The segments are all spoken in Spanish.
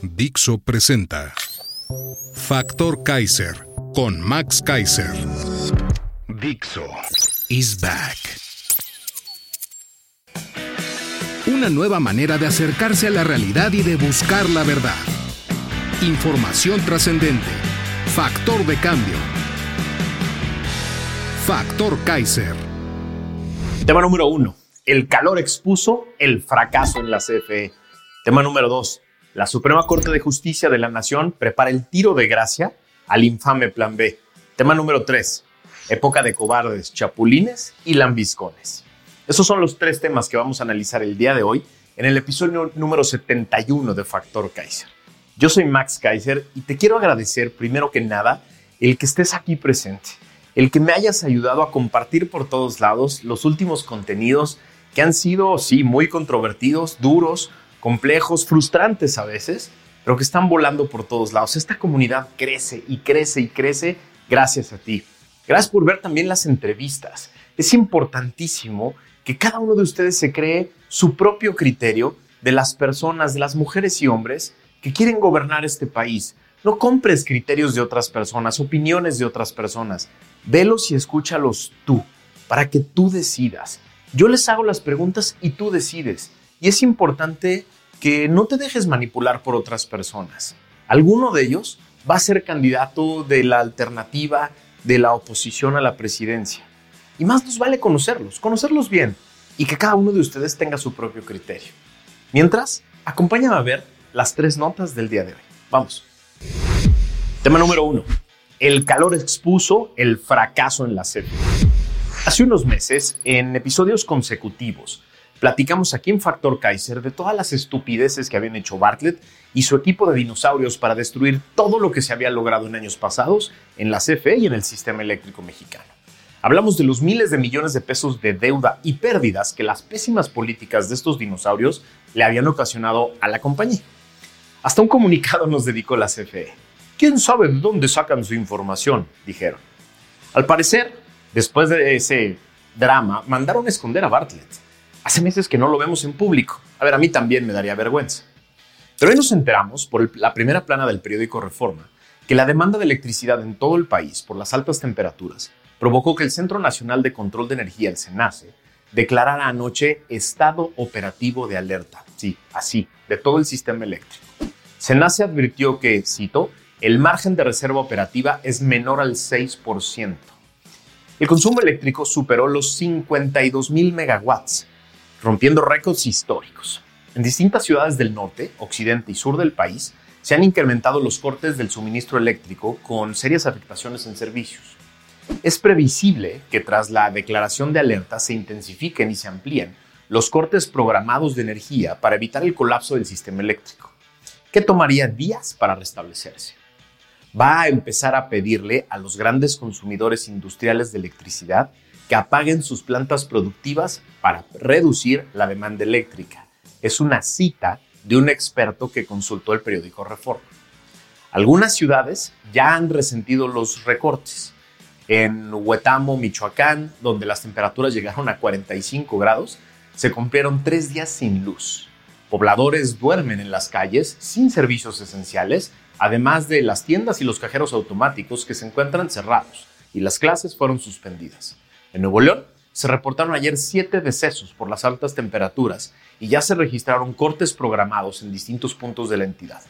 Dixo presenta Factor Kaiser con Max Kaiser. Dixo is back. Una nueva manera de acercarse a la realidad y de buscar la verdad. Información trascendente. Factor de cambio. Factor Kaiser. Tema número uno. El calor expuso el fracaso en la CFE. Tema número dos. La Suprema Corte de Justicia de la Nación prepara el tiro de gracia al infame Plan B. Tema número tres. Época de cobardes, chapulines y lambiscones. Esos son los tres temas que vamos a analizar el día de hoy en el episodio número 71 de Factor Kaiser. Yo soy Max Kaiser y te quiero agradecer primero que nada el que estés aquí presente, el que me hayas ayudado a compartir por todos lados los últimos contenidos que han sido, sí, muy controvertidos, duros, complejos, frustrantes a veces, pero que están volando por todos lados. Esta comunidad crece y crece y crece gracias a ti. Gracias por ver también las entrevistas. Es importantísimo que cada uno de ustedes se cree su propio criterio de las personas, de las mujeres y hombres que quieren gobernar este país. No compres criterios de otras personas, opiniones de otras personas. Velos y escúchalos tú, para que tú decidas. Yo les hago las preguntas y tú decides. Y es importante que no te dejes manipular por otras personas. Alguno de ellos va a ser candidato de la alternativa de la oposición a la presidencia. Y más nos vale conocerlos, conocerlos bien y que cada uno de ustedes tenga su propio criterio. Mientras, acompáñame a ver las tres notas del día de hoy. Vamos. Tema número uno. El calor expuso el fracaso en la serie. Hace unos meses, en episodios consecutivos, platicamos aquí en Factor Kaiser de todas las estupideces que habían hecho Bartlett y su equipo de dinosaurios para destruir todo lo que se había logrado en años pasados en la CFE y en el sistema eléctrico mexicano. Hablamos de los miles de millones de pesos de deuda y pérdidas que las pésimas políticas de estos dinosaurios le habían ocasionado a la compañía. Hasta un comunicado nos dedicó la CFE. ¿Quién sabe de dónde sacan su información? dijeron. Al parecer, después de ese drama, mandaron a esconder a Bartlett. Hace meses que no lo vemos en público. A ver, a mí también me daría vergüenza. Pero hoy nos enteramos, por la primera plana del periódico Reforma, que la demanda de electricidad en todo el país por las altas temperaturas provocó que el Centro Nacional de Control de Energía, el CENACE, declarara anoche estado operativo de alerta. Sí, así, de todo el sistema eléctrico. CENACE advirtió que, cito, el margen de reserva operativa es menor al 6%. El consumo eléctrico superó los 52 mil megawatts, rompiendo récords históricos. En distintas ciudades del norte, occidente y sur del país se han incrementado los cortes del suministro eléctrico con serias afectaciones en servicios. Es previsible que tras la declaración de alerta se intensifiquen y se amplíen los cortes programados de energía para evitar el colapso del sistema eléctrico que tomaría días para restablecerse. Va a empezar a pedirle a los grandes consumidores industriales de electricidad apaguen sus plantas productivas para reducir la demanda eléctrica. Es una cita de un experto que consultó el periódico Reforma. Algunas ciudades ya han resentido los recortes. En Huetamo, Michoacán, donde las temperaturas llegaron a 45 grados, se cumplieron tres días sin luz. Pobladores duermen en las calles sin servicios esenciales, además de las tiendas y los cajeros automáticos que se encuentran cerrados y las clases fueron suspendidas. En Nuevo León se reportaron ayer siete decesos por las altas temperaturas y ya se registraron cortes programados en distintos puntos de la entidad.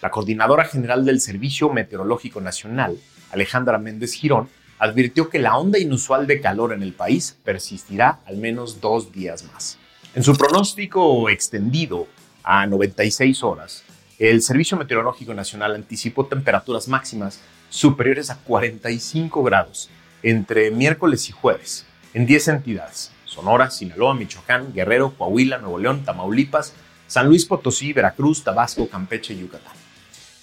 La coordinadora general del Servicio Meteorológico Nacional, Alejandra Méndez Girón, advirtió que la onda inusual de calor en el país persistirá al menos dos días más. En su pronóstico extendido a 96 horas, el Servicio Meteorológico Nacional anticipó temperaturas máximas superiores a 45 grados entre miércoles y jueves en 10 entidades, Sonora, Sinaloa, Michoacán, Guerrero, Coahuila, Nuevo León, Tamaulipas, San Luis Potosí, Veracruz, Tabasco, Campeche y Yucatán.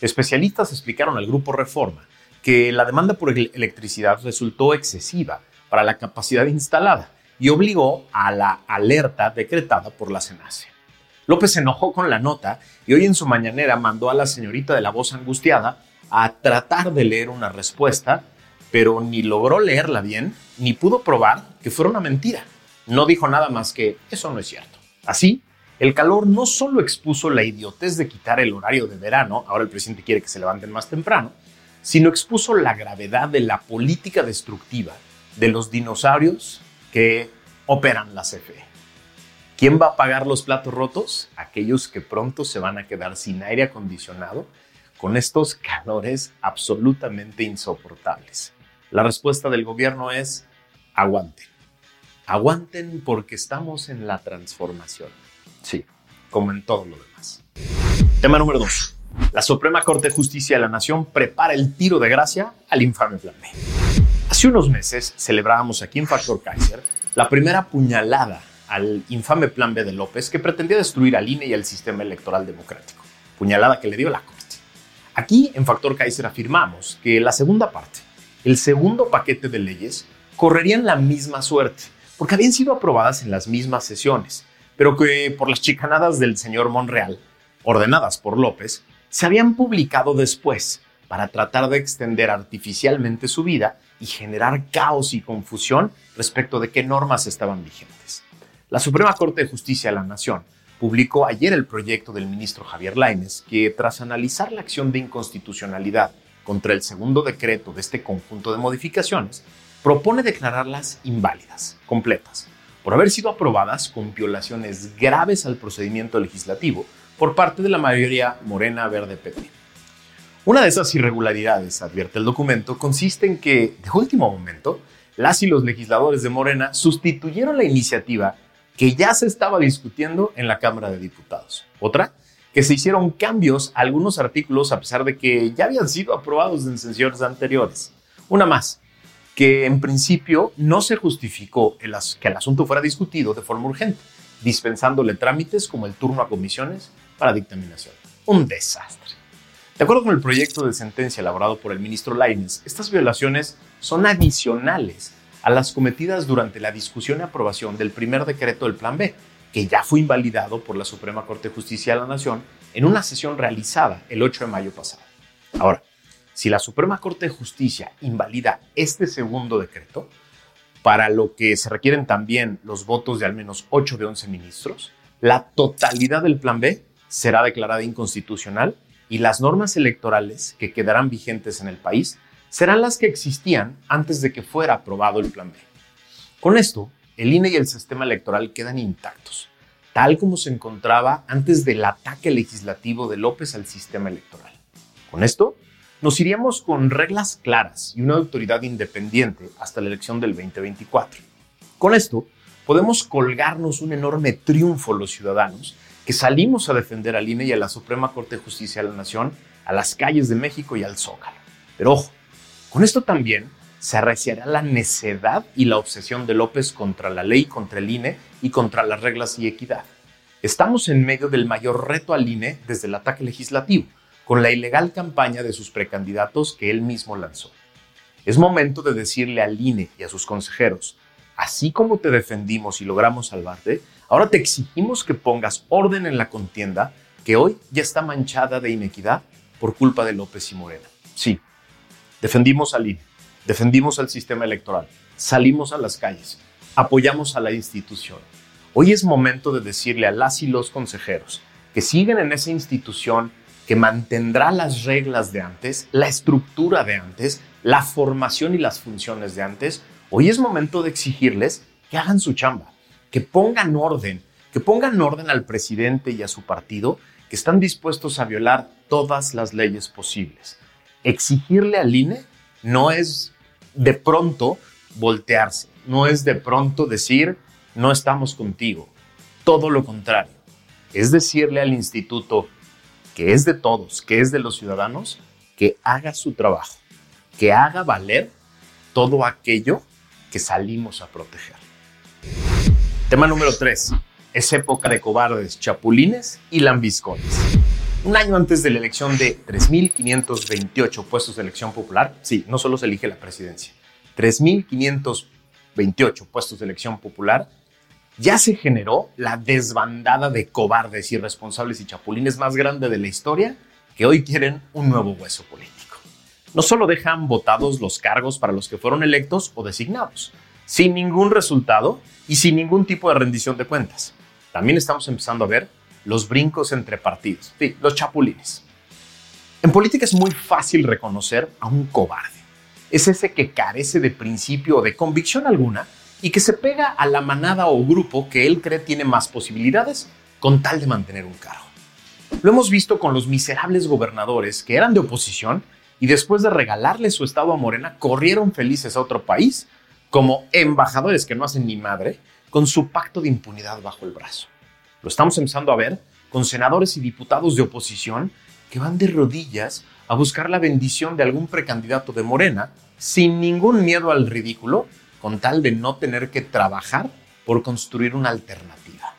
Especialistas explicaron al grupo Reforma que la demanda por electricidad resultó excesiva para la capacidad instalada y obligó a la alerta decretada por la SENACE. López se enojó con la nota y hoy en su mañanera mandó a la señorita de la voz angustiada a tratar de leer una respuesta, pero ni logró leerla bien, ni pudo probar que fuera una mentira. No dijo nada más que eso no es cierto. Así, el calor no solo expuso la idiotez de quitar el horario de verano, ahora el presidente quiere que se levanten más temprano, sino expuso la gravedad de la política destructiva de los dinosaurios que operan la CFE. ¿Quién va a pagar los platos rotos? Aquellos que pronto se van a quedar sin aire acondicionado con estos calores absolutamente insoportables. La respuesta del gobierno es aguanten. Aguanten porque estamos en la transformación. Sí, como en todo lo demás. Tema número 2. La Suprema Corte de Justicia de la Nación prepara el tiro de gracia al infame Plan B. Hace unos meses celebrábamos aquí en Factor Kaiser la primera puñalada al infame Plan B de López que pretendía destruir al INE y al sistema electoral democrático. Puñalada que le dio la Corte. Aquí en Factor Kaiser afirmamos que la segunda parte, el segundo paquete de leyes, correrían la misma suerte, porque habían sido aprobadas en las mismas sesiones, pero que por las chicanadas del señor Monreal, ordenadas por López, se habían publicado después para tratar de extender artificialmente su vida y generar caos y confusión respecto de qué normas estaban vigentes. La Suprema Corte de Justicia de la Nación publicó ayer el proyecto del ministro Javier Lainez que tras analizar la acción de inconstitucionalidad contra el segundo decreto de este conjunto de modificaciones, propone declararlas inválidas, completas, por haber sido aprobadas con violaciones graves al procedimiento legislativo por parte de la mayoría Morena Verde PP. Una de esas irregularidades, advierte el documento, consiste en que, de último momento, las y los legisladores de Morena sustituyeron la iniciativa que ya se estaba discutiendo en la Cámara de Diputados. Otra, que se hicieron cambios a algunos artículos a pesar de que ya habían sido aprobados en sesiones anteriores. Una más, que en principio no se justificó que el asunto fuera discutido de forma urgente, dispensándole trámites como el turno a comisiones para dictaminación. Un desastre. De acuerdo con el proyecto de sentencia elaborado por el ministro Lainez, estas violaciones son adicionales a las cometidas durante la discusión y aprobación del primer decreto del Plan B, que ya fue invalidado por la Suprema Corte de Justicia de la Nación en una sesión realizada el 8 de mayo pasado. Ahora, si la Suprema Corte de Justicia invalida este segundo decreto, para lo que se requieren también los votos de al menos 8 de 11 ministros, la totalidad del Plan B será declarada inconstitucional y las normas electorales que quedarán vigentes en el país serán las que existían antes de que fuera aprobado el Plan B. Con esto, el INE y el sistema electoral quedan intactos, tal como se encontraba antes del ataque legislativo de López al sistema electoral. Con esto, nos iríamos con reglas claras y una autoridad independiente hasta la elección del 2024. Con esto, podemos colgarnos un enorme triunfo los ciudadanos que salimos a defender al INE y a la Suprema Corte de Justicia de la Nación, a las calles de México y al Zócalo. Pero ojo, con esto también se arreciará la necedad y la obsesión de López contra la ley, contra el INE y contra las reglas y equidad. Estamos en medio del mayor reto al INE desde el ataque legislativo, con la ilegal campaña de sus precandidatos que él mismo lanzó. Es momento de decirle al INE y a sus consejeros, así como te defendimos y logramos salvarte, ahora te exigimos que pongas orden en la contienda que hoy ya está manchada de inequidad por culpa de López y Morena. Sí, Defendimos al INE, defendimos al sistema electoral, salimos a las calles, apoyamos a la institución. Hoy es momento de decirle a las y los consejeros que siguen en esa institución que mantendrá las reglas de antes, la estructura de antes, la formación y las funciones de antes. Hoy es momento de exigirles que hagan su chamba, que pongan orden, que pongan orden al presidente y a su partido, que están dispuestos a violar todas las leyes posibles exigirle al INE no es de pronto voltearse, no es de pronto decir no estamos contigo. Todo lo contrario, es decirle al instituto que es de todos, que es de los ciudadanos, que haga su trabajo, que haga valer todo aquello que salimos a proteger. Tema número 3. Es época de cobardes, chapulines y lambiscones. Un año antes de la elección de 3.528 puestos de elección popular, sí, no solo se elige la presidencia, 3.528 puestos de elección popular, ya se generó la desbandada de cobardes, irresponsables y chapulines más grande de la historia que hoy quieren un nuevo hueso político. No solo dejan votados los cargos para los que fueron electos o designados, sin ningún resultado y sin ningún tipo de rendición de cuentas. También estamos empezando a ver los brincos entre partidos, sí, los chapulines. En política es muy fácil reconocer a un cobarde. Es ese que carece de principio o de convicción alguna y que se pega a la manada o grupo que él cree tiene más posibilidades con tal de mantener un cargo. Lo hemos visto con los miserables gobernadores que eran de oposición y después de regalarle su estado a Morena corrieron felices a otro país como embajadores que no hacen ni madre con su pacto de impunidad bajo el brazo. Lo estamos empezando a ver con senadores y diputados de oposición que van de rodillas a buscar la bendición de algún precandidato de Morena sin ningún miedo al ridículo con tal de no tener que trabajar por construir una alternativa.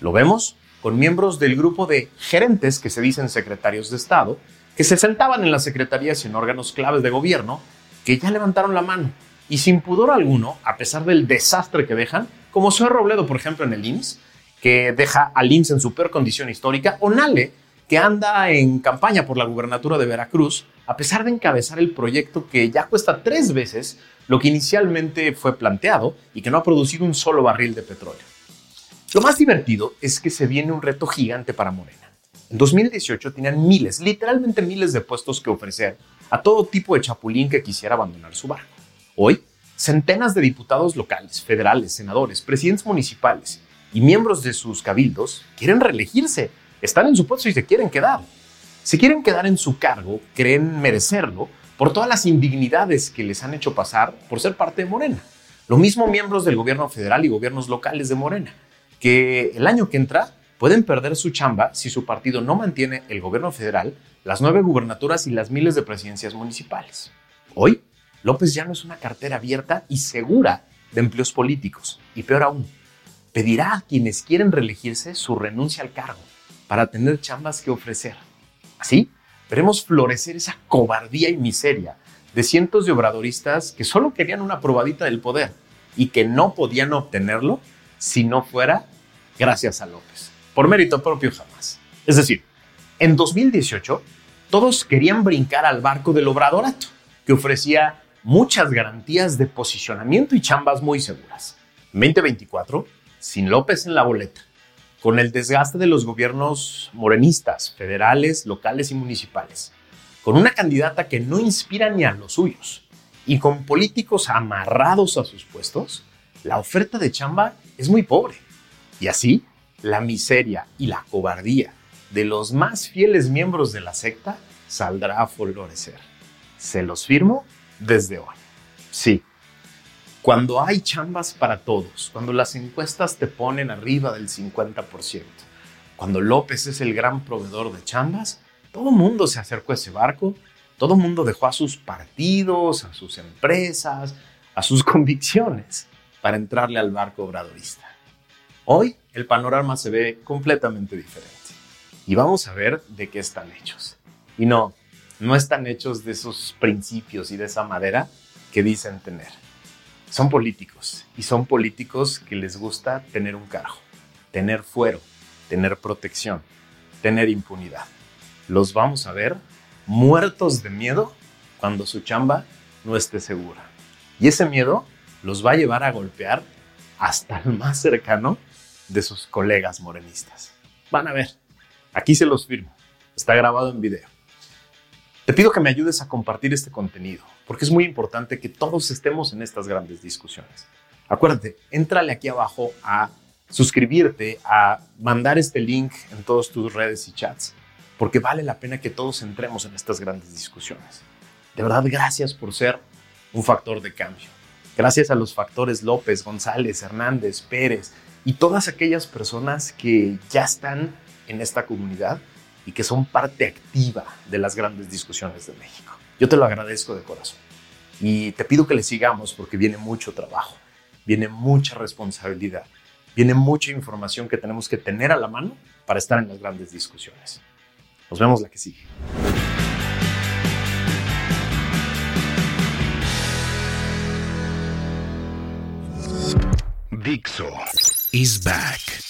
Lo vemos con miembros del grupo de gerentes que se dicen secretarios de Estado, que se sentaban en las secretarías y en órganos claves de gobierno, que ya levantaron la mano y sin pudor alguno, a pesar del desastre que dejan, como Zoe Robledo, por ejemplo, en el IMSS, que deja al IMSS en su peor condición histórica, o Nale, que anda en campaña por la gubernatura de Veracruz, a pesar de encabezar el proyecto que ya cuesta tres veces lo que inicialmente fue planteado y que no ha producido un solo barril de petróleo. Lo más divertido es que se viene un reto gigante para Morena. En 2018 tenían miles, literalmente miles de puestos que ofrecer a todo tipo de chapulín que quisiera abandonar su barco. Hoy, centenas de diputados locales, federales, senadores, presidentes municipales y miembros de sus cabildos quieren reelegirse, están en su puesto y se quieren quedar. Se quieren quedar en su cargo, creen merecerlo por todas las indignidades que les han hecho pasar por ser parte de Morena. Lo mismo miembros del gobierno federal y gobiernos locales de Morena, que el año que entra pueden perder su chamba si su partido no mantiene el gobierno federal, las nueve gubernaturas y las miles de presidencias municipales. Hoy, López ya no es una cartera abierta y segura de empleos políticos. Y peor aún, pedirá a quienes quieren reelegirse su renuncia al cargo para tener chambas que ofrecer. Así, veremos florecer esa cobardía y miseria de cientos de obradoristas que solo querían una probadita del poder y que no podían obtenerlo si no fuera gracias a López, por mérito propio jamás. Es decir, en 2018 todos querían brincar al barco del obradorato, que ofrecía muchas garantías de posicionamiento y chambas muy seguras. 2024, sin López en la boleta, con el desgaste de los gobiernos morenistas, federales, locales y municipales, con una candidata que no inspira ni a los suyos y con políticos amarrados a sus puestos, la oferta de chamba es muy pobre. Y así, la miseria y la cobardía de los más fieles miembros de la secta saldrá a florecer. Se los firmo desde hoy. Sí, cuando hay chambas para todos, cuando las encuestas te ponen arriba del 50%, cuando López es el gran proveedor de chambas, todo mundo se acercó a ese barco, todo mundo dejó a sus partidos, a sus empresas, a sus convicciones para entrarle al barco obradorista. Hoy el panorama se ve completamente diferente y vamos a ver de qué están hechos. Y no, no están hechos de esos principios y de esa madera que dicen tener son políticos y son políticos que les gusta tener un cargo, tener fuero, tener protección, tener impunidad. Los vamos a ver muertos de miedo cuando su chamba no esté segura. Y ese miedo los va a llevar a golpear hasta el más cercano de sus colegas morenistas. Van a ver, aquí se los firmo, está grabado en video. Te pido que me ayudes a compartir este contenido, porque es muy importante que todos estemos en estas grandes discusiones. Acuérdate, entrale aquí abajo a suscribirte, a mandar este link en todas tus redes y chats, porque vale la pena que todos entremos en estas grandes discusiones. De verdad, gracias por ser un factor de cambio. Gracias a los factores López, González, Hernández, Pérez y todas aquellas personas que ya están en esta comunidad y que son parte activa de las grandes discusiones de México. Yo te lo agradezco de corazón y te pido que le sigamos porque viene mucho trabajo, viene mucha responsabilidad viene mucha información que tenemos que tener a la mano para estar en las grandes discusiones. Nos vemos la que sigue. Dixo is back.